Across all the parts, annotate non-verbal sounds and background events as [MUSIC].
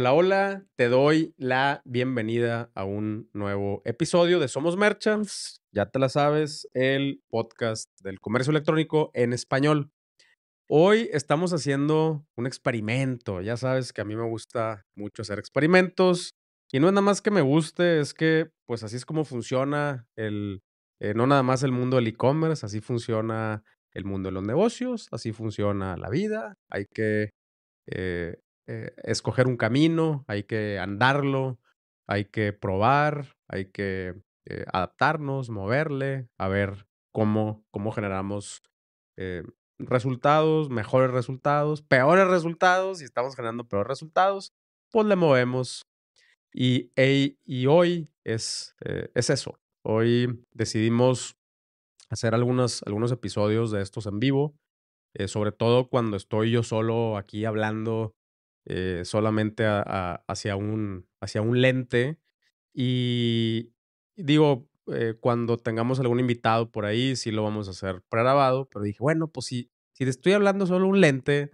Hola, hola, te doy la bienvenida a un nuevo episodio de Somos Merchants. Ya te la sabes, el podcast del comercio electrónico en español. Hoy estamos haciendo un experimento. Ya sabes que a mí me gusta mucho hacer experimentos. Y no es nada más que me guste, es que pues así es como funciona el, eh, no nada más el mundo del e-commerce, así funciona el mundo de los negocios, así funciona la vida. Hay que eh, eh, escoger un camino, hay que andarlo, hay que probar, hay que eh, adaptarnos, moverle, a ver cómo, cómo generamos eh, resultados, mejores resultados, peores resultados, y estamos generando peores resultados, pues le movemos. Y, hoy es, es eso. Hoy decidimos hacer algunos, algunos episodios de estos en vivo, sobre todo cuando estoy yo solo aquí hablando eh, solamente hacia, un, hacia un lente. Y digo, eh, cuando tengamos algún invitado por ahí, sí lo vamos a hacer pregrabado, pero dije, bueno, pues si, si te estoy hablando solo un lente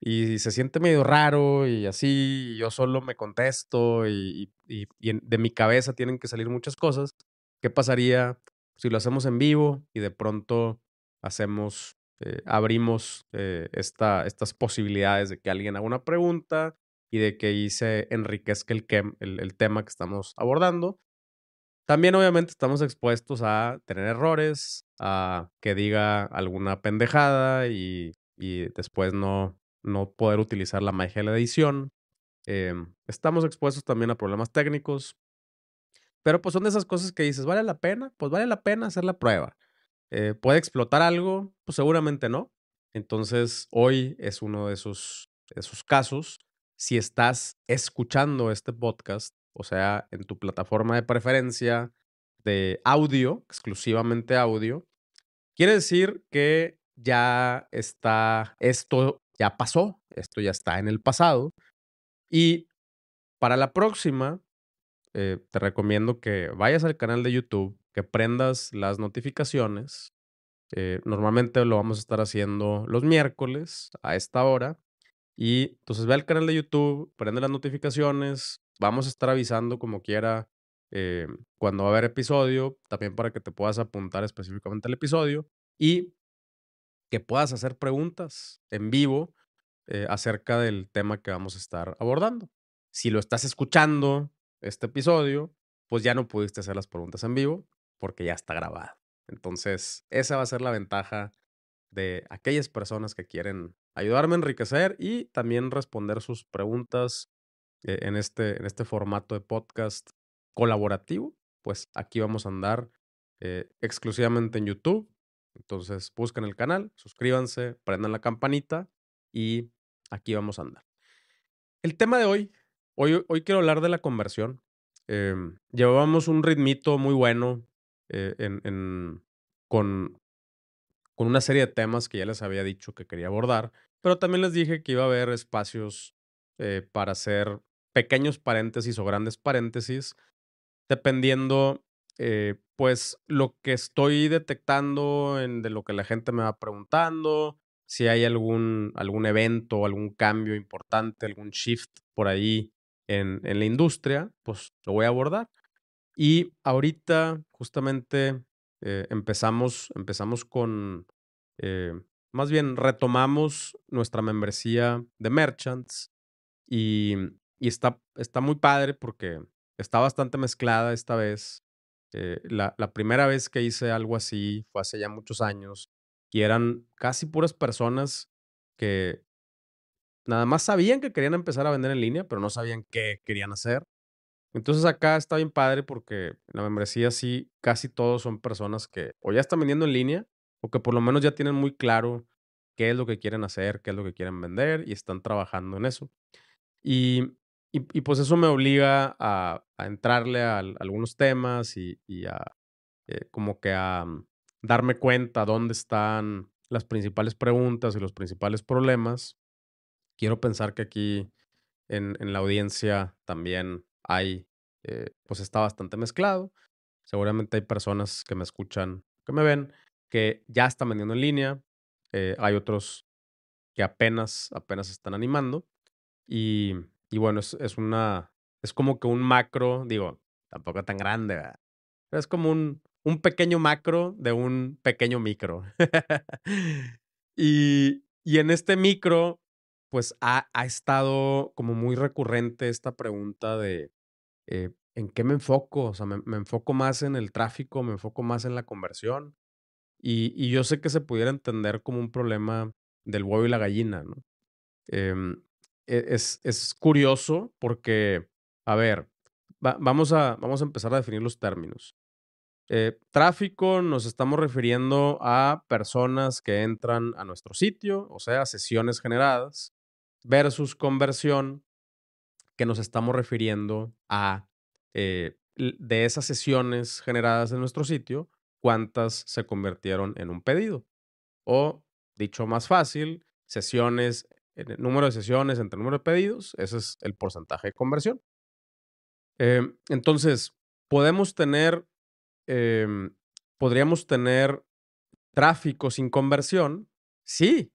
y se siente medio raro y así, yo solo me contesto y, y, de mi cabeza tienen que salir muchas cosas, ¿qué pasaría si lo hacemos en vivo y de pronto hacemos eh, abrimos eh, esta, estas posibilidades de que alguien haga una pregunta y de que ahí se enriquezca el, el, tema que estamos abordando. También obviamente estamos expuestos a tener errores, a que diga alguna pendejada y, y después no, no poder utilizar la magia de la edición. Em, estamos expuestos también a problemas técnicos, pero pues son de esas cosas que dices, ¿vale la pena? Pues vale la pena hacer la prueba. Eh, ¿Puede explotar algo? Pues seguramente no. Entonces, hoy es uno de esos, esos casos. Si estás escuchando este podcast, o sea, en tu plataforma de preferencia de audio, exclusivamente audio, quiere decir que ya está, esto ya pasó, esto ya está en el pasado. Y para la próxima, eh, te recomiendo que vayas al canal de YouTube, que prendas las notificaciones. Eh, normalmente lo vamos a estar haciendo los miércoles a esta hora. Y entonces ve al canal de YouTube, prende las notificaciones. Vamos a estar avisando como quiera eh, cuando va a haber episodio, también para que te puedas apuntar específicamente al episodio y que puedas hacer preguntas en vivo acerca del tema que vamos a estar abordando. Si lo estás escuchando, este episodio, pues ya no pudiste hacer las preguntas en vivo, porque ya está grabado. Entonces, esa va a ser la ventaja de aquellas personas que quieren ayudarme a enriquecer y también responder sus preguntas eh, en, este, en este formato de podcast colaborativo. Pues aquí vamos a andar eh, exclusivamente en YouTube. Entonces, busquen el canal, suscríbanse, prendan la campanita y aquí vamos a andar. El tema de hoy, hoy, hoy quiero hablar de la conversión. Em, llevábamos un ritmito muy bueno eh, en, con, con una serie de temas que ya les había dicho que quería abordar, pero también les dije que iba a haber espacios eh, para hacer pequeños paréntesis o grandes paréntesis, dependiendo, eh, pues, lo que estoy detectando en, de lo que la gente me va preguntando, si hay algún, algún evento, algún cambio importante, algún shift por ahí en, la industria, pues lo voy a abordar. Y ahorita justamente eh, empezamos, empezamos con, eh, más bien retomamos nuestra membresía de Merchants y, y está, está muy padre porque está bastante mezclada esta vez. Eh, la, la primera vez que hice algo así fue hace ya muchos años y eran casi puras personas que nada más sabían que querían empezar a vender en línea, pero no sabían qué querían hacer. Entonces acá está bien padre porque en la membresía sí casi todos son personas que o ya están vendiendo en línea o que por lo menos ya tienen muy claro qué es lo que quieren hacer, qué es lo que quieren vender y están trabajando en eso. Y, y, pues eso me obliga a, entrarle a, algunos temas y, y a eh, como que a mm, darme cuenta dónde están las principales preguntas y los principales problemas. Quiero pensar que aquí en, en la audiencia también hay, eh, pues está bastante mezclado. Seguramente hay personas que me escuchan, que me ven, que ya están vendiendo en línea. Eh, hay otros que apenas, apenas están animando. Y, y bueno, es, es, una, es como que un macro, digo, tampoco tan grande, ¿verdad? es como un, un pequeño macro de un pequeño micro. [LAUGHS] y, y, en este micro, pues ha, ha, estado como muy recurrente esta pregunta de eh, ¿en qué me enfoco? O sea, me, me, enfoco más en el tráfico, me enfoco más en la conversión. Y, y, yo sé que se pudiera entender como un problema del huevo y la gallina, ¿no? Eh, es, es, curioso porque, a ver, va, vamos, a, vamos a empezar a definir los términos. Eh, tráfico nos estamos refiriendo a personas que entran a nuestro sitio, o sea, sesiones generadas, versus conversión, que nos estamos refiriendo a eh, de esas sesiones generadas en nuestro sitio, cuántas se convirtieron en un pedido. O, dicho más fácil, sesiones, número de sesiones entre número de pedidos, ese es el porcentaje de conversión. Eh, entonces, podemos tener eh, podríamos tener tráfico sin conversión. Sí,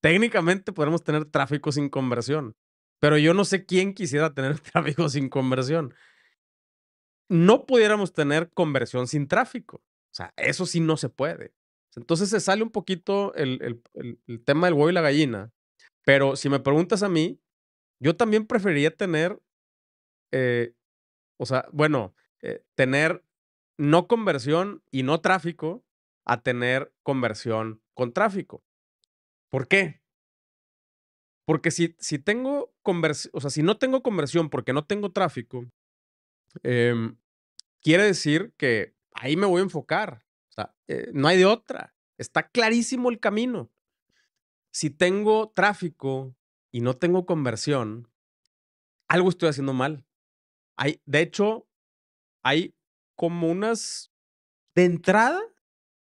técnicamente podemos tener tráfico sin conversión, pero yo no sé quién quisiera tener [LAUGHS] tráfico sin conversión. No pudiéramos tener conversión sin tráfico. O sea, eso sí no se puede. Entonces se sale un poquito el, el, el tema del huevo y la gallina. Pero si me preguntas a mí, yo también preferiría tener, eh, o sea, bueno, eh, tener no conversión y no tráfico a tener conversión con tráfico. ¿Por qué? Porque si, si tengo conversión, o sea, si no tengo conversión porque no tengo tráfico, eh, quiere decir que ahí me voy a enfocar. O sea, eh, no hay de otra. Está clarísimo el camino. Si tengo tráfico y no tengo conversión, algo estoy haciendo mal. Hay, de hecho, hay como unas, de entrada,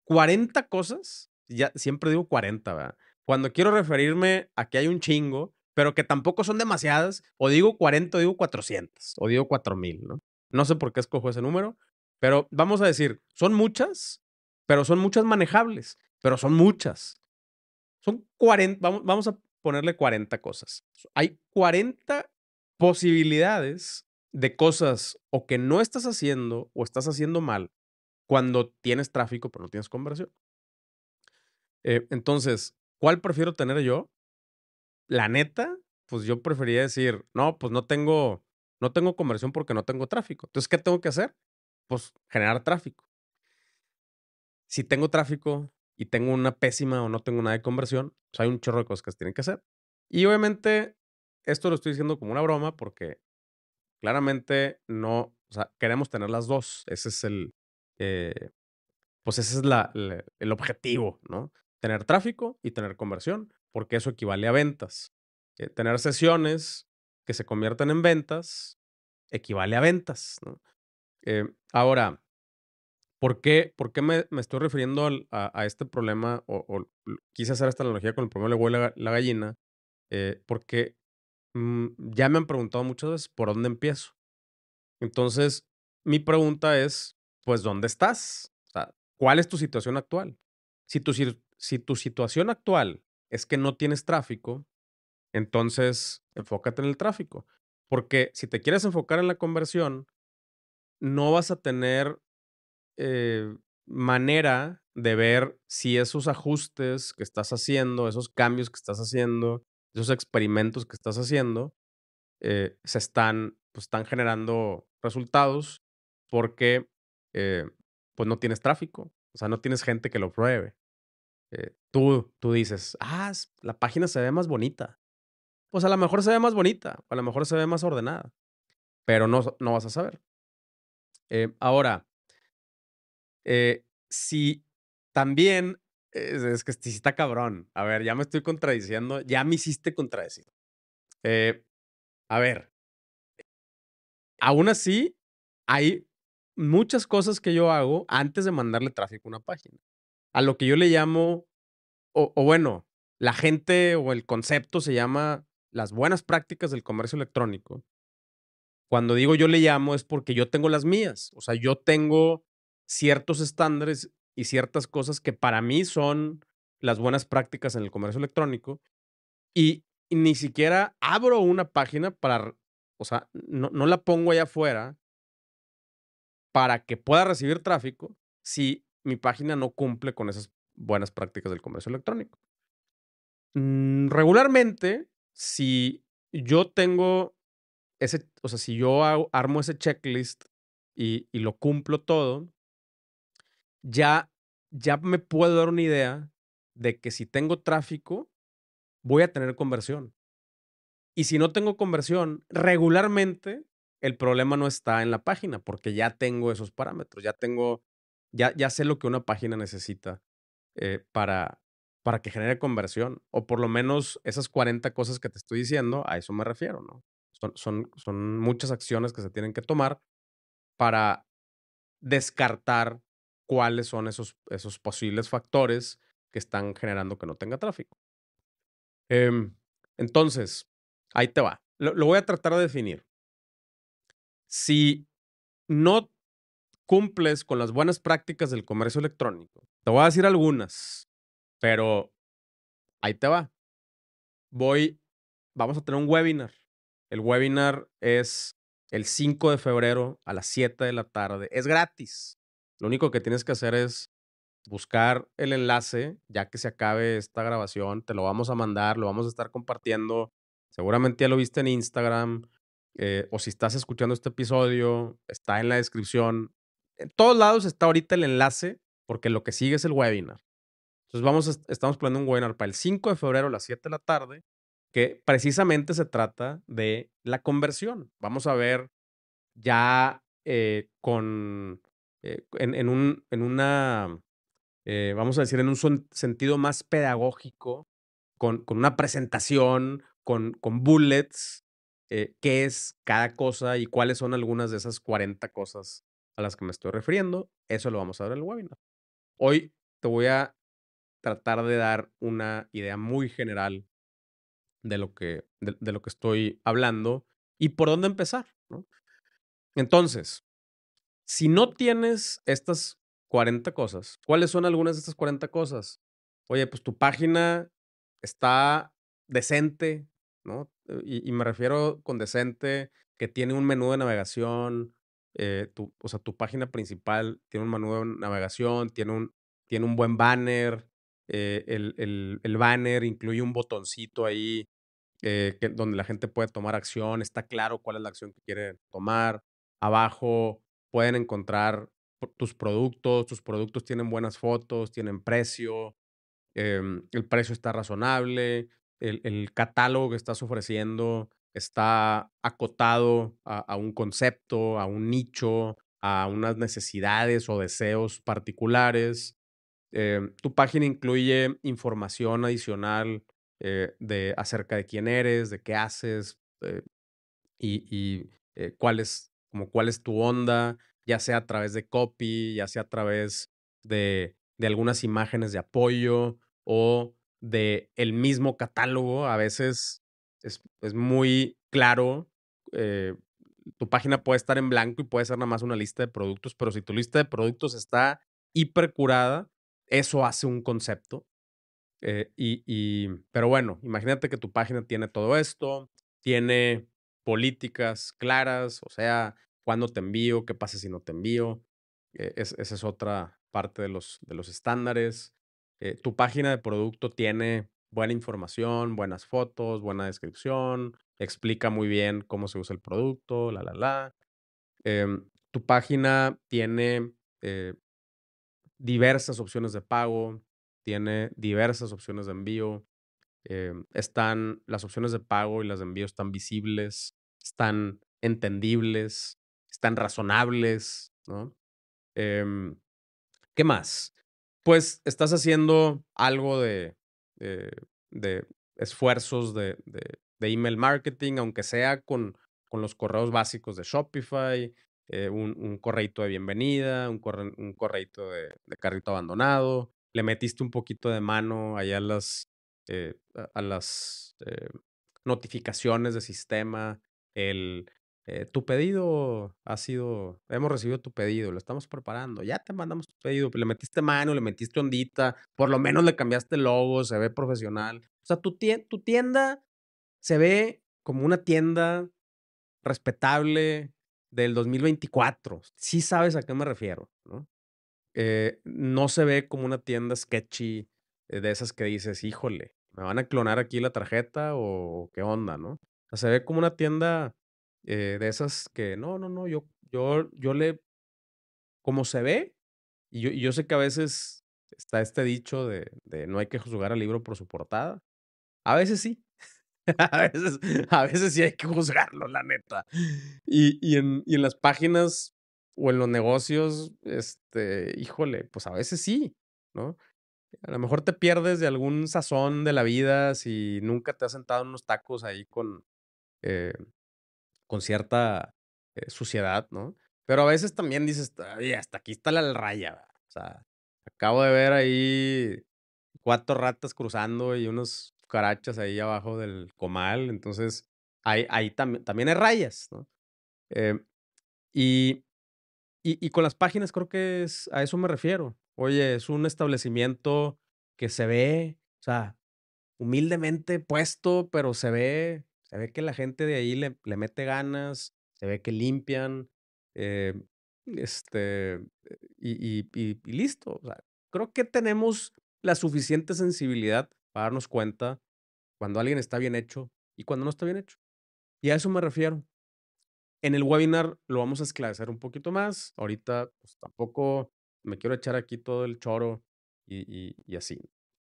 40 cosas. Ya siempre digo 40, ¿verdad? Cuando quiero referirme a que hay un chingo, pero que tampoco son demasiadas, o digo 40 o digo 400, o digo 4000, ¿no? No sé por qué escojo ese número, pero vamos a decir, son muchas, pero son muchas manejables, pero son muchas. Son 40, vamos, a ponerle 40 cosas. Hay 40 posibilidades de cosas o que no estás haciendo o estás haciendo mal cuando tienes tráfico pero no tienes conversión. Eh, entonces, ¿cuál prefiero tener yo? La neta, pues yo preferiría decir, no, pues no tengo, no tengo conversión porque no tengo tráfico. Entonces, ¿qué tengo que hacer? Pues generar tráfico. Si tengo tráfico y tengo una pésima o no tengo nada de conversión, pues hay un chorro de cosas que se tienen que hacer. Y obviamente, esto lo estoy diciendo como una broma porque claramente no, o sea, queremos tener las dos. Ese es el, eh, pues ese es el objetivo, ¿no? Tener tráfico y tener conversión, porque eso equivale a ventas. Eh, tener sesiones que se conviertan en ventas equivale a ventas. Eh, ahora, ¿por qué, por qué me, me estoy refiriendo a, a, este problema o, quise hacer esta analogía con el problema de la, la gallina? porque Mm, ya me han preguntado muchas veces por dónde empiezo. Entonces, mi pregunta es, pues, ¿dónde estás? O sea, ¿cuál es tu situación actual? Si tu, si tu situación actual es que no tienes tráfico, entonces enfócate en el tráfico. Porque si te quieres enfocar en la conversión, no vas a tener eh, manera de ver si esos ajustes que estás haciendo, esos cambios que estás haciendo, esos experimentos que estás haciendo eh, se están, pues, están generando resultados porque eh, pues no tienes tráfico, o sea, no tienes gente que lo pruebe. Eh, tú, tú dices, ah, la página se ve más bonita. Pues a lo mejor se ve más bonita, a lo mejor se ve más ordenada, pero no, no vas a saber. ahora, si también es, que sí está cabrón. A ver, ya me estoy contradiciendo. Ya me hiciste contradecir. Eh, a ver. Aún así, hay muchas cosas que yo hago antes de mandarle tráfico a una página. A lo que yo le llamo, o, bueno, la gente o el concepto se llama las buenas prácticas del comercio electrónico. Cuando digo yo le llamo es porque yo tengo las mías. O sea, yo tengo ciertos estándares y ciertas cosas que para mí son las buenas prácticas en el comercio electrónico y, ni siquiera abro una página para, o sea, no, no la pongo allá afuera para que pueda recibir tráfico si mi página no cumple con esas buenas prácticas del comercio electrónico. Mm, regularmente, si yo tengo ese, o sea, si yo armo ese checklist y, y, lo cumplo todo, ya, ya me puedo dar una idea de que si tengo tráfico, voy a tener conversión. Y si no tengo conversión, regularmente el problema no está en la página, porque ya tengo esos parámetros, ya tengo, ya, sé lo que una página necesita eh, para, para que genere conversión, o por lo menos esas 40 cosas que te estoy diciendo, a eso me refiero, ¿no? Son, son, son muchas acciones que se tienen que tomar para descartar cuáles son esos, esos posibles factores que están generando que no tenga tráfico. Em, entonces, ahí te va. lo, voy a tratar de definir. Si no cumples con las buenas prácticas del comercio electrónico, te voy a decir algunas, pero ahí te va. Voy, vamos a tener un webinar. El webinar es el 5 de febrero a las 7 de la tarde. Es gratis. Lo único que tienes que hacer es buscar el enlace, ya que se acabe esta grabación, te lo vamos a mandar, lo vamos a estar compartiendo. Seguramente ya lo viste en Instagram, eh, o si estás escuchando este episodio, está en la descripción. En todos lados está ahorita el enlace, porque lo que sigue es el webinar. Entonces vamos estamos planeando un webinar para el 5 de febrero a las 7 de la tarde, que precisamente se trata de la conversión. Vamos a ver ya eh, con, eh, en, un, en una, vamos a decir, en un sentido más pedagógico, con, con una presentación, con, con bullets, eh, qué es cada cosa y cuáles son algunas de esas 40 cosas a las que me estoy refiriendo. Eso lo vamos a ver en el webinar. Hoy te voy a tratar de dar una idea muy general de lo que, de, lo que estoy hablando y por dónde empezar. Entonces, si no tienes estas 40 cosas, ¿cuáles son algunas de estas 40 cosas? Oye, pues tu página está decente, ¿no? Y, me refiero con decente, que tiene un menú de navegación, eh, tu, o sea, tu página principal tiene un menú de navegación, tiene un, tiene un buen banner, eh, el, el, el, banner incluye un botoncito ahí eh, donde la gente puede tomar acción, está claro cuál es la acción que quiere tomar. Abajo pueden encontrar tus productos, tus productos tienen buenas fotos, tienen precio, em, el precio está razonable, el, catálogo que estás ofreciendo está acotado a, un concepto, a un nicho, a unas necesidades o deseos particulares. Eh, tu página incluye información adicional eh, de, acerca de quién eres, de qué haces eh, y, cuál, es, como cuál es tu onda, ya sea a través de copy, ya sea a través de, de algunas imágenes de apoyo o de el mismo catálogo. A veces es, es muy claro. Eh, tu página puede estar en blanco y puede ser nada más una lista de productos, pero si tu lista de productos está hiper curada, eso hace un concepto. Eh, y, y, pero bueno, imagínate que tu página tiene todo esto, tiene políticas claras, o sea, cuándo te envío, qué pasa si no te envío. Eh, esa es otra parte de los, de los estándares. Tu página de producto tiene buena información, buenas fotos, buena descripción, explica muy bien cómo se usa el producto, la, la, la. Em, tu página tiene eh, diversas opciones de pago, tiene diversas opciones de envío. Em, están las opciones de pago y las de envío están visibles, están entendibles, están razonables, ¿no? Em, ¿Qué más? pues estás haciendo algo de, de, esfuerzos de, de, email marketing, aunque sea con, con los correos básicos de Shopify, eh, un, un correito de bienvenida, un, corre, un correito de, carrito abandonado, le metiste un poquito de mano allá a las, eh, a las eh, notificaciones de sistema, el eh, tu pedido ha sido, hemos recibido tu pedido, lo estamos preparando, ya te mandamos tu pedido, le metiste mano, le metiste ondita, por lo menos le cambiaste el logo, se ve profesional. O sea, tu, tu tienda se ve como una tienda respetable del 2024. Sí sabes a qué me refiero, ¿no? Eh, no se ve como una tienda sketchy eh, de esas que dices, híjole, ¿me van a clonar aquí la tarjeta o qué onda, no? O sea, se ve como una tienda eh, de esas que, no, no, no, yo, yo, yo le, como se ve, y yo, yo sé que a veces está este dicho de, de no hay que juzgar al libro por su portada. A veces sí, [LAUGHS] a, veces, a veces sí hay que juzgarlo, la neta. Y, y, en, y en las páginas o en los negocios, este, híjole, pues a veces sí, ¿no? A lo mejor te pierdes de algún sazón de la vida si nunca te has sentado en unos tacos ahí con, eh, con cierta eh, suciedad, ¿no? Pero a veces también dices, hasta aquí está la raya, o sea, acabo de ver ahí cuatro ratas cruzando y unos carachas ahí abajo del comal, entonces ahí, ahí también hay rayas, ¿no? Eh, y, y, y, con las páginas creo que es, a eso me refiero. Oye, es un establecimiento que se ve, o sea, humildemente puesto, pero se ve, se ve que la gente de ahí le, le mete ganas, se ve que limpian, eh, este, y, y, y, listo. O sea, creo que tenemos la suficiente sensibilidad para darnos cuenta cuando alguien está bien hecho y cuando no está bien hecho. Y a eso me refiero. En el webinar lo vamos a esclarecer un poquito más. Ahorita, pues tampoco me quiero echar aquí todo el choro y, y, así.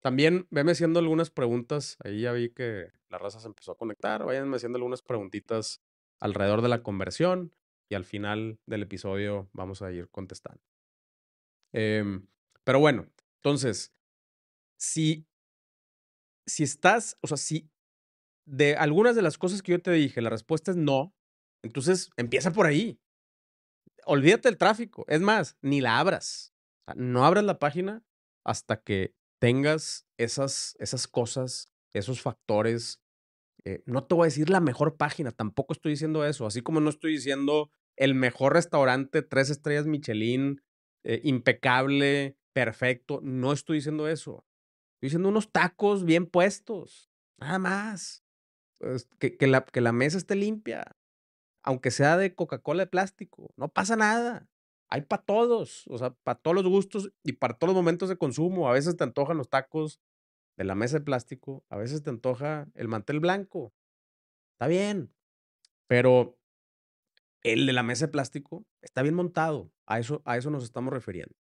También venme haciendo algunas preguntas. Ahí ya vi que la raza se empezó a conectar. Váyanme haciendo algunas preguntitas alrededor de la conversión y al final del episodio vamos a ir contestando. Eh, pero bueno, entonces, si, si estás, o sea, si de algunas de las cosas que yo te dije, la respuesta es no, entonces, empieza por ahí. Olvídate del tráfico. Es más, ni la abras. no abras la página hasta que tengas esas, esas cosas, esos factores. Eh, no te voy a decir la mejor página, tampoco estoy diciendo eso. Así como no estoy diciendo el mejor restaurante, tres estrellas Michelin, eh, impecable, perfecto. No estoy diciendo eso. Estoy diciendo unos tacos bien puestos. Nada más. Pues, que, que, la, que la mesa esté limpia aunque sea de Coca-Cola de plástico, no pasa nada. Hay para todos, o sea, para todos los gustos y para todos los momentos de consumo. A veces te antojan los tacos de la mesa de plástico, a veces te antoja el mantel blanco. Está bien, pero el de la mesa de plástico está bien montado. A eso, a eso nos estamos refiriendo.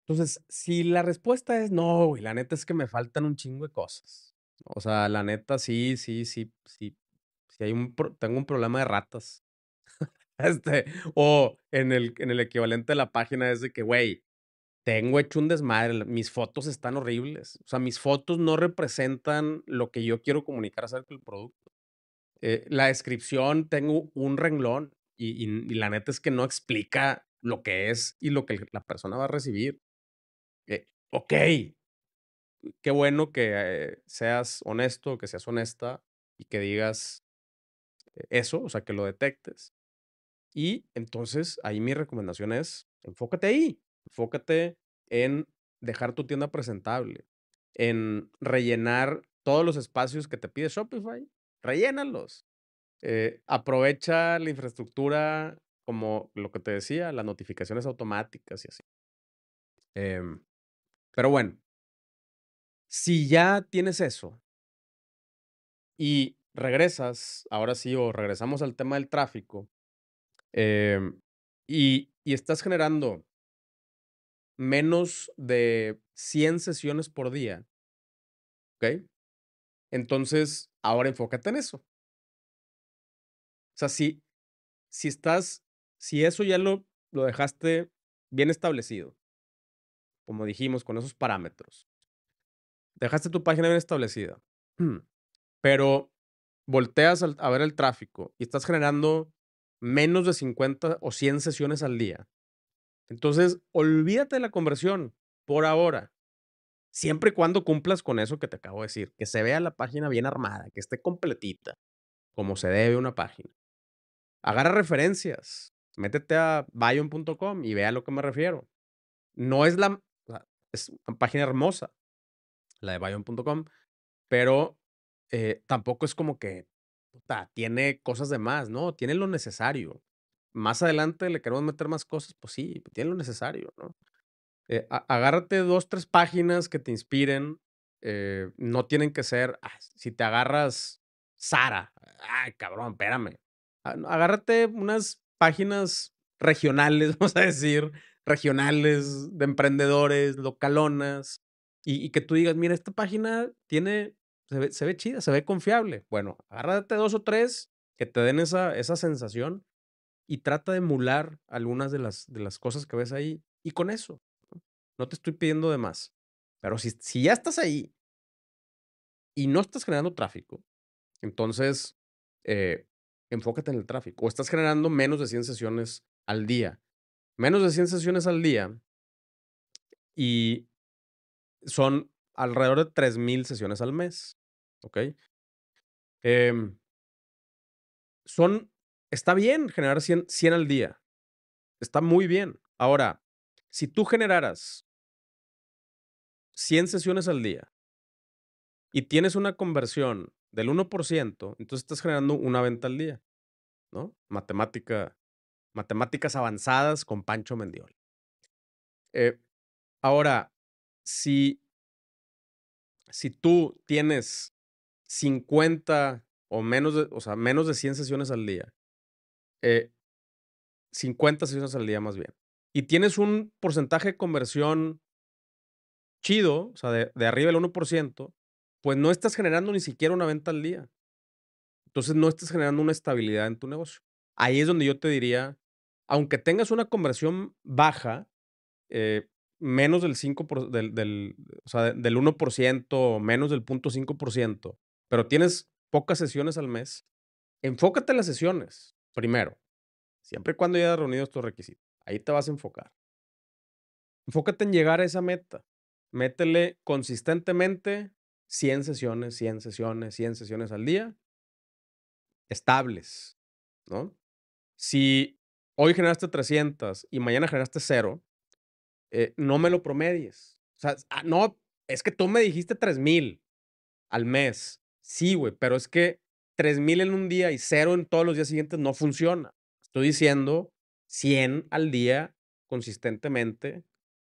Entonces, si la respuesta es no, y la neta es que me faltan un chingo de cosas. O sea, la neta sí, sí, sí, sí, si hay un, tengo un problema de ratas. Este, o en el, en el equivalente de la página es de que, güey, tengo hecho un desmadre, mis fotos están horribles. O sea, mis fotos no representan lo que yo quiero comunicar acerca del producto. Eh, la descripción, tengo un renglón y, y, la neta es que no explica lo que es y lo que la persona va a recibir. Eh, ok, qué bueno que eh, seas honesto, que seas honesta y que digas, eso, o sea, que lo detectes. Y entonces ahí mi recomendación es, enfócate ahí, enfócate en dejar tu tienda presentable, en rellenar todos los espacios que te pide Shopify, rellénalos. Eh, aprovecha la infraestructura como lo que te decía, las notificaciones automáticas y así. Em, pero bueno, si ya tienes eso y regresas, ahora sí, o regresamos al tema del tráfico, em, y, y estás generando menos de 100 sesiones por día, ¿ok? Entonces, ahora enfócate en eso. O sea, si, si estás, si eso ya lo, lo dejaste bien establecido, como dijimos, con esos parámetros, dejaste tu página bien establecida, [CLEARS THROAT] pero volteas a ver el tráfico y estás generando menos de 50 o 100 sesiones al día, entonces olvídate de la conversión por ahora. Siempre y cuando cumplas con eso que te acabo de decir, que se vea la página bien armada, que esté completita, como se debe una página. Agarra referencias, métete a bion.com y vea a lo que me refiero. No es la, es una página hermosa, la de bion.com, pero eh, tampoco es como que tiene cosas de más, ¿no? Tiene lo necesario. Más adelante le queremos meter más cosas, pues sí, tiene lo necesario, ¿no? Eh, agárrate dos, tres páginas que te inspiren. Eh, no tienen que ser, si te agarras Sara, ay, cabrón, espérame. Ah, agárrate unas páginas regionales, [LAUGHS] vamos a decir, regionales, de emprendedores, localonas, y, que tú digas, mira, esta página tiene, se ve, chida, se ve confiable. Bueno, agárrate dos o tres que te den esa, esa sensación y trata de emular algunas de las, de las cosas que ves ahí. Y con eso, no te estoy pidiendo de más. Pero si, si ya estás ahí y no estás generando tráfico, entonces eh, enfócate en el tráfico. O estás generando menos de 100 sesiones al día. Menos de 100 sesiones al día y son alrededor de 3.000 sesiones al mes. ¿Ok? Em, son, está bien generar 100, 100 al día. Está muy bien. Ahora, si tú generaras 100 sesiones al día y tienes una conversión del 1%, entonces estás generando una venta al día, ¿no? Matemática, matemáticas avanzadas con Pancho Mendiol. Eh, ahora, si, si tú tienes 50 o menos de, o sea, menos de 100 sesiones al día, 50 eh, sesiones al día más bien, y tienes un porcentaje de conversión chido, o sea, de, de arriba del 1%, pues no estás generando ni siquiera una venta al día. Entonces no estás generando una estabilidad en tu negocio. Ahí es donde yo te diría, aunque tengas una conversión baja, eh, menos del 5%, del, del, o sea, del 1%, menos del 0.5%, pero tienes pocas sesiones al mes, enfócate en las sesiones primero, siempre y cuando hayas reunido estos requisitos. Ahí te vas a enfocar. Enfócate en llegar a esa meta. Métele consistentemente 100 sesiones, 100 sesiones, 100 sesiones al día, estables, ¿no? Si hoy generaste 300 y mañana generaste cero, eh, no me lo promedies. O sea, ah, no, es que tú me dijiste 3000 al mes. Sí, güey, pero es que 3000 en un día y cero en todos los días siguientes no funciona. Estoy diciendo 100 al día consistentemente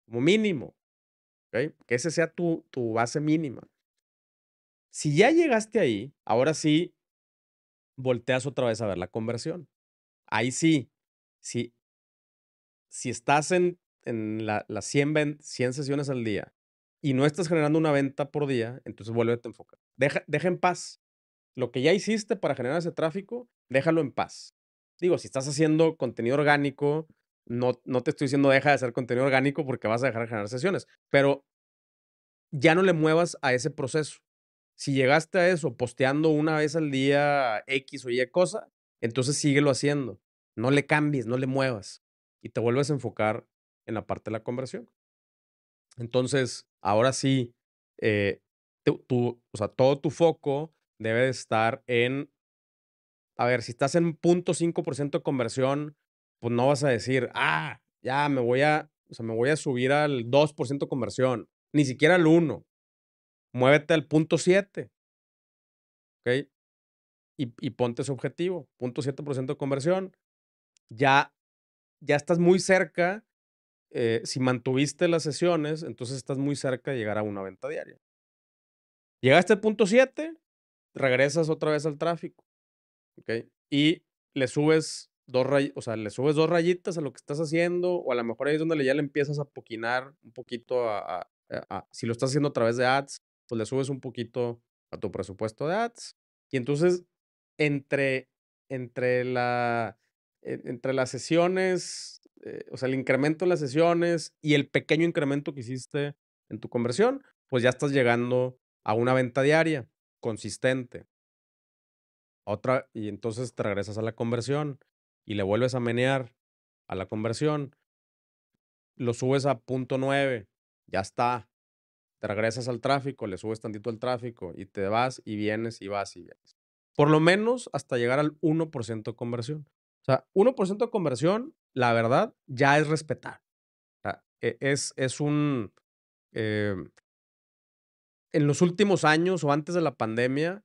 como mínimo. Que ese sea tu, tu base mínima. Si ya llegaste ahí, ahora sí volteas otra vez a ver la conversión. Ahí sí, si, si estás en en las 100, 100 sesiones al día y no estás generando una venta por día, entonces vuelve a enfocar. Deja, deja en paz. Lo que ya hiciste para generar ese tráfico, déjalo en paz. Digo, si estás haciendo contenido orgánico, no, no te estoy diciendo deja de hacer contenido orgánico porque vas a dejar de generar sesiones, pero ya no le muevas a ese proceso. Si llegaste a eso posteando una vez al día X o Y cosa, entonces síguelo haciendo. No le cambies, no le muevas y te vuelves a enfocar en la parte de la conversión. Entonces, ahora sí, eh, o sea, todo tu foco debe estar en, a ver, si estás en 0.5% de conversión, pues no vas a decir, ah, ya me voy a, o sea, me voy a subir al 2% de conversión, ni siquiera al 1. Muévete al punto 7. ¿Ok? Y, y ponte ese objetivo, 0.7% de conversión. Ya, ya estás muy cerca eh, si mantuviste las sesiones, entonces estás muy cerca de llegar a una venta diaria. Llegaste al punto 7, regresas otra vez al tráfico. ¿Ok? Y le subes dos o sea, le subes dos rayitas a lo que estás haciendo, o a lo mejor ahí es donde ya le empiezas a poquinar un poquito a, si lo estás haciendo a través de ads, pues le subes un poquito a tu presupuesto de ads. Y entonces, entre, entre, la, entre las sesiones eh, o sea, el incremento en las sesiones y el pequeño incremento que hiciste en tu conversión, pues ya estás llegando a una venta diaria consistente. Otra, y entonces te regresas a la conversión y le vuelves a menear a la conversión. Lo subes a punto 9, ya está. Te regresas al tráfico, le subes tantito al tráfico y te vas y vienes y vas y vienes. Por lo menos hasta llegar al 1% de conversión. O sea, 1% de conversión, la verdad, ya es respetar. E, es, es un... Eh, en los últimos años o antes de la pandemia,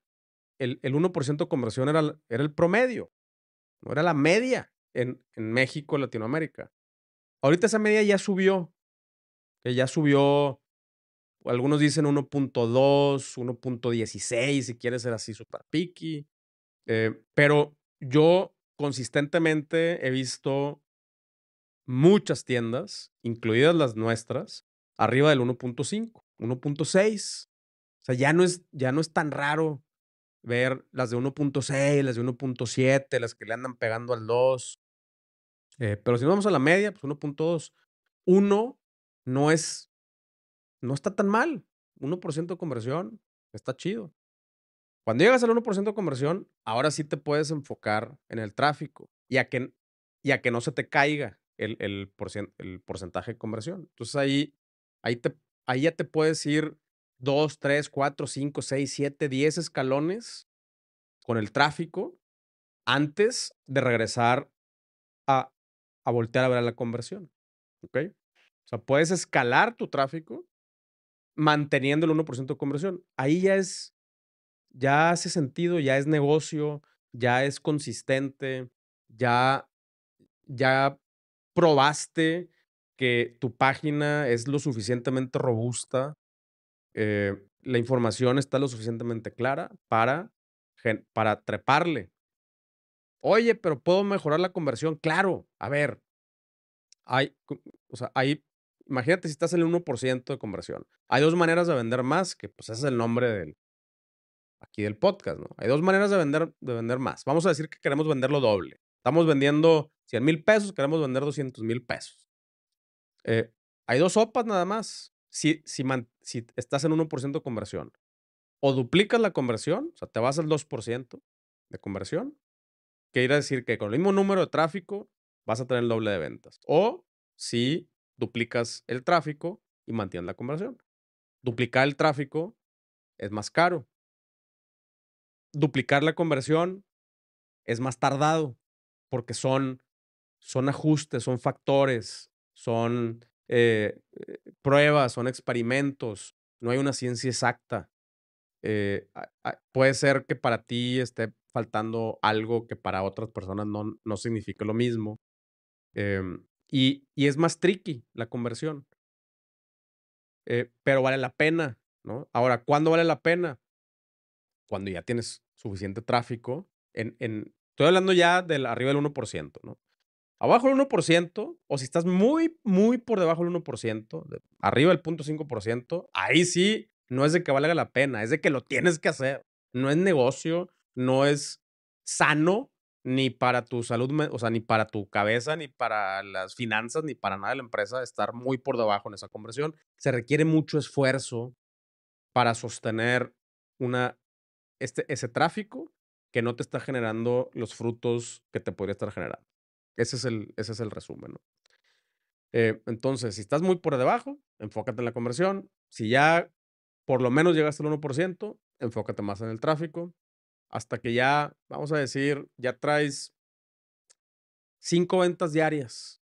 el, el 1% de conversión era, era el promedio, no era la media en, en México, Latinoamérica. Ahorita esa media ya subió, que ya subió, algunos dicen 1.2, 1.16, si quieres ser así super picky. Eh, pero yo consistentemente he visto muchas tiendas, incluidas las nuestras, arriba del 1.5, 1.6. O sea, ya no, es, ya no es tan raro ver las de 1.6, las de 1.7, las que le andan pegando al 2. Eh, pero si nos vamos a la media, pues 1.2. 1 no es, no está tan mal. 1% de conversión está chido. Cuando llegas al 1% de conversión, ahora sí te puedes enfocar en el tráfico y que, y a que no se te caiga el, el, el porcentaje de conversión. Entonces ahí, ahí, te, ahí ya te puedes ir 2, 3, 4, 5, 6, 7, 10 escalones con el tráfico antes de regresar a, a voltear a ver la conversión. ¿Ok? O sea, puedes escalar tu tráfico manteniendo el 1% de conversión. Ahí ya es, ya hace sentido, ya es negocio, ya es consistente, ya, ya probaste que tu página es lo suficientemente robusta, eh, la información está lo suficientemente clara para, para treparle. Oye, pero puedo mejorar la conversión. Claro, a ver, hay, o sea, hay, imagínate si estás en el 1% de conversión. Hay dos maneras de vender más, que pues ese es el nombre del, aquí del podcast, ¿no? Hay dos maneras de vender, de vender más. Vamos a decir que queremos venderlo doble. Estamos vendiendo 100 mil pesos, queremos vender 200 mil pesos. Eh, hay dos sopas nada más. Si, si, si estás en 1% de conversión, o duplicas la conversión, o sea, te vas al 2% de conversión, que ir a decir que con el mismo número de tráfico vas a tener el doble de ventas. O si duplicas el tráfico y mantienes la conversión. Duplicar el tráfico es más caro. Duplicar la conversión es más tardado porque son, son ajustes, son factores, son eh, eh, pruebas, son experimentos. No hay una ciencia exacta. Eh, puede ser que para ti esté faltando algo que para otras personas no, no signifique lo mismo. Em, y, y, es más tricky la conversión. pero vale la pena, ¿no? Ahora, ¿cuándo vale la pena? Cuando ya tienes suficiente tráfico en, Estoy hablando ya del arriba del 1%, ¿no? Abajo del 1%, o si estás muy, muy por debajo del 1%, arriba del 0.5%, ahí sí no es de que valga la pena, es de que lo tienes que hacer. No es negocio, no es sano ni para tu salud, o sea, ni para tu cabeza, ni para las finanzas, ni para nada de la empresa estar muy por debajo en esa conversión. Se requiere mucho esfuerzo para sostener una, este, ese tráfico que no te está generando los frutos que te podría estar generando. Ese es el, ese es el resumen, ¿no? Eh, entonces, si estás muy por debajo, enfócate en la conversión. Si ya por lo menos llegaste al 1%, enfócate más en el tráfico. Hasta que ya, vamos a decir, ya traes cinco ventas diarias.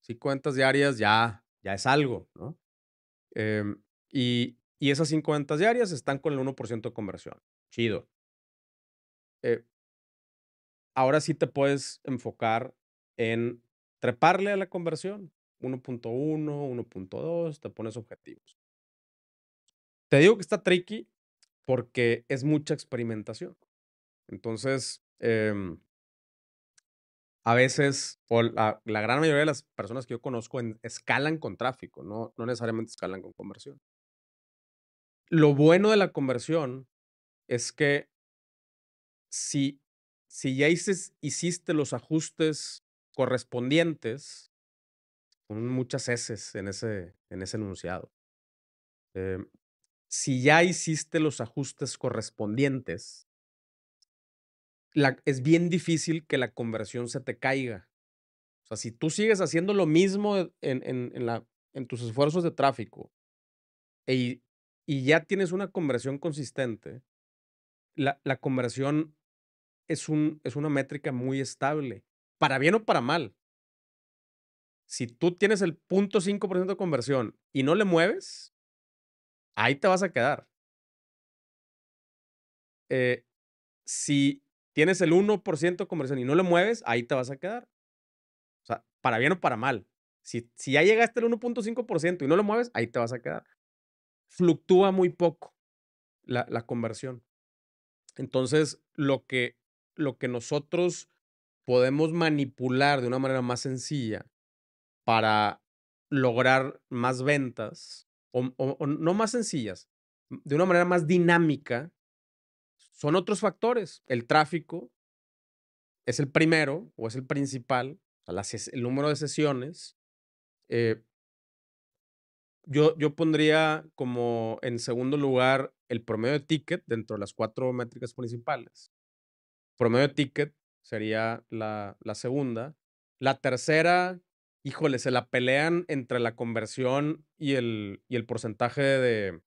Cinco ventas diarias ya, ya es algo, ¿no? Em, y, y esas cinco ventas diarias están con el 1% de conversión. Chido. Eh, ahora sí te puedes enfocar en treparle a la conversión. 1.1, 1.2, te pones objetivos. Te digo que está tricky porque es mucha experimentación. Entonces, em, a veces, o la, gran mayoría de las personas que yo conozco escalan con tráfico, no, no necesariamente escalan con conversión. Lo bueno de la conversión es que si, si ya hiciste los ajustes correspondientes, con muchas S en ese, en ese enunciado, em, si ya hiciste los ajustes correspondientes, es bien difícil que la conversión se te caiga. O sea, si tú sigues haciendo lo mismo en, en, en, la, en tus esfuerzos de tráfico y, y ya tienes una conversión consistente, la, la conversión es, un, es una métrica muy estable, para bien o para mal. Si tú tienes el 0.5% de conversión y no le mueves, ahí te vas a quedar. eh, si tienes el 1% de conversión y no lo mueves, ahí te vas a quedar. O sea, para bien o para mal. Si, si ya llegaste al 1.5% y no lo mueves, ahí te vas a quedar. Fluctúa muy poco la, la conversión. Entonces, lo que, lo que nosotros podemos manipular de una manera más sencilla para lograr más ventas, o, no más sencillas, de una manera más dinámica, son otros factores. El tráfico es el primero o es el principal, el número de sesiones. Eh, yo, yo pondría como en segundo lugar el promedio de ticket dentro de las cuatro métricas principales. Promedio de ticket sería la, segunda. La tercera, híjole, se la pelean entre la conversión y el, y el porcentaje de,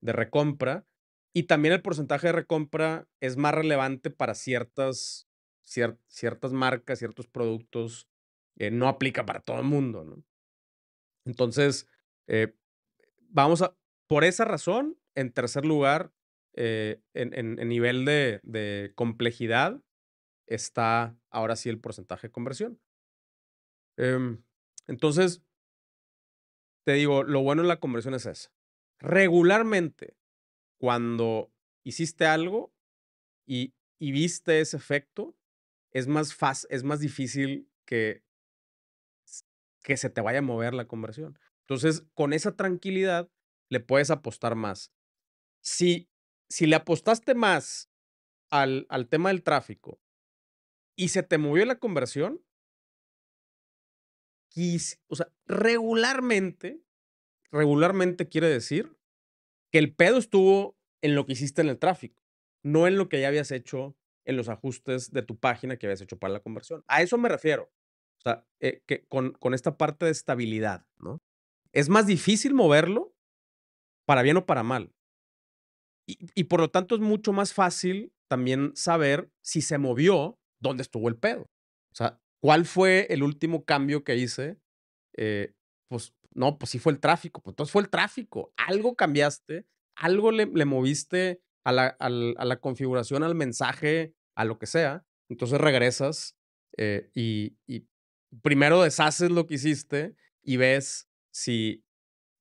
de recompra. Y también el porcentaje de recompra es más relevante para ciertas, ciertas marcas, ciertos productos. No aplica para todo el mundo, ¿no? Entonces, eh, vamos a, por esa razón, en tercer lugar, eh, en, en, nivel de, complejidad, está ahora sí el porcentaje de conversión. Em, entonces, te digo, lo bueno de la conversión es esa. Regularmente, cuando hiciste algo y, y viste ese efecto, es más, fácil, es más difícil que, que se te vaya a mover la conversión. Entonces, con esa tranquilidad, le puedes apostar más. Si, si le apostaste más al, al tema del tráfico y se te movió la conversión, o sea, regularmente, regularmente quiere decir que el pedo estuvo en lo que hiciste en el tráfico, no en lo que ya habías hecho en los ajustes de tu página que habías hecho para la conversión. A eso me refiero. O sea, eh, que con, con esta parte de estabilidad, ¿no? Es más difícil moverlo para bien o para mal. Y, por lo tanto es mucho más fácil también saber si se movió, dónde estuvo el pedo. O sea, ¿cuál fue el último cambio que hice? Eh, pues no, pues sí fue el tráfico. Pues entonces fue el tráfico. Algo cambiaste, algo le, le moviste a la, a la, configuración, al mensaje, a lo que sea. Entonces regresas eh, y, y primero deshaces lo que hiciste y ves si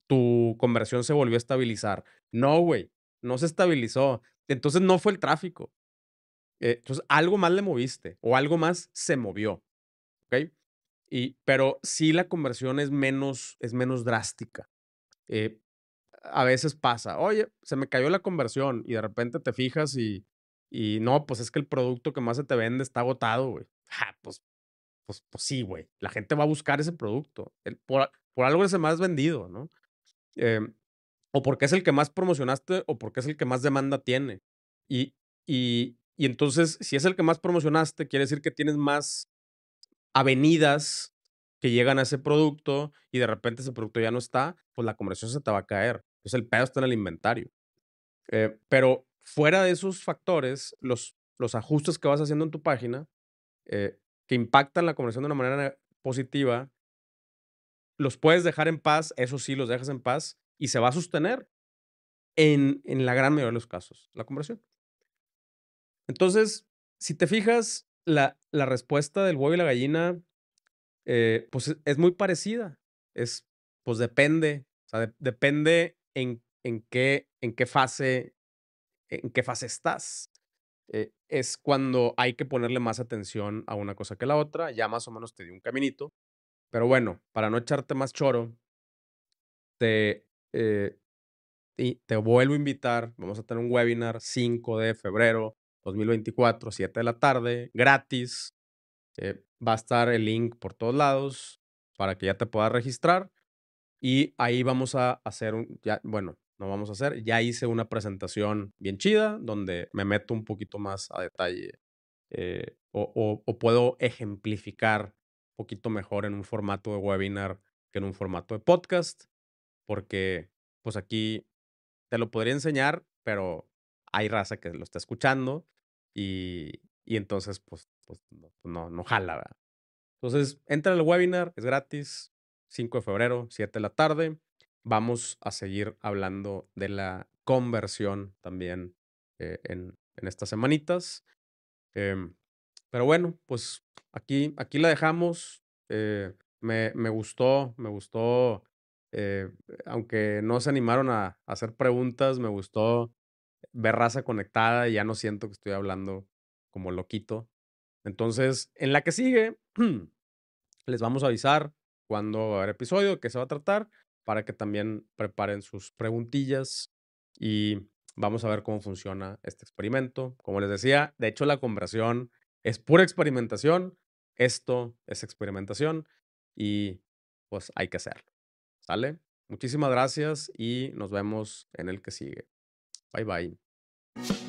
tu conversión se volvió a estabilizar. No, güey, no se estabilizó. Entonces no fue el tráfico. Eh, entonces algo más le moviste o algo más se movió. ¿Ok? Y, pero sí la conversión es menos, es menos drástica. Eh, a veces pasa, oye, se me cayó la conversión y de repente te fijas y, y no, pues es que el producto que más se te vende está agotado, güey. Ah, pues, pues, pues sí, güey. La gente va a buscar ese producto. El, por, por algo es el más vendido, ¿no? Eh, o porque es el que más promocionaste o porque es el que más demanda tiene. Y, y, y entonces, si es el que más promocionaste, quiere decir que tienes más avenidas que llegan a ese producto y de repente ese producto ya no está, pues la conversión se te va a caer. Entonces el pedo está en el inventario. Eh, pero fuera de esos factores, los, los ajustes que vas haciendo en tu página, eh, que impactan la conversión de una manera positiva, los puedes dejar en paz, eso sí, los dejas en paz y se va a sostener en, en la gran mayoría de los casos, la conversión. Entonces, si te fijas, la, la respuesta del huevo y la gallina, eh, pues e, es muy parecida. Es, pues depende, o sea, de, depende en, en, qué, en qué fase, en qué fase estás. Eh, es cuando hay que ponerle más atención a una cosa que la otra. Ya más o menos te di un caminito. Pero bueno, para no echarte más choro, te, eh, y te vuelvo a invitar. Vamos a tener un webinar 5 de febrero 2024, 7 de la tarde, gratis. Eh, va a estar el link por todos lados para que ya te puedas registrar. Y ahí vamos a hacer un, ya, bueno, no vamos a hacer, ya hice una presentación bien chida donde me meto un poquito más a detalle eh, o, o, o, puedo ejemplificar un poquito mejor en un formato de webinar que en un formato de podcast, porque pues aquí te lo podría enseñar, pero hay raza que lo está escuchando y, y entonces, pues, pues no, no, no jala, ¿verdad? Entonces, entra al webinar, es gratis, 5 de febrero, 7 de la tarde. Vamos a seguir hablando de la conversión también eh, en, en estas semanitas. Em, pero bueno, pues aquí, aquí la dejamos. Eh, me, me, gustó, me gustó, eh, aunque no se animaron a, hacer preguntas, me gustó ver raza conectada y ya no siento que estoy hablando como loquito. Entonces, en la que sigue, [CLEARS THROAT] les vamos a avisar cuándo va a haber episodio, qué se va a tratar, para que también preparen sus preguntillas y vamos a ver cómo funciona este experimento. Como les decía, de hecho la conversión es pura experimentación, esto es experimentación y pues hay que hacerlo. ¿Sale? Muchísimas gracias y nos vemos en el que sigue. Bye bye.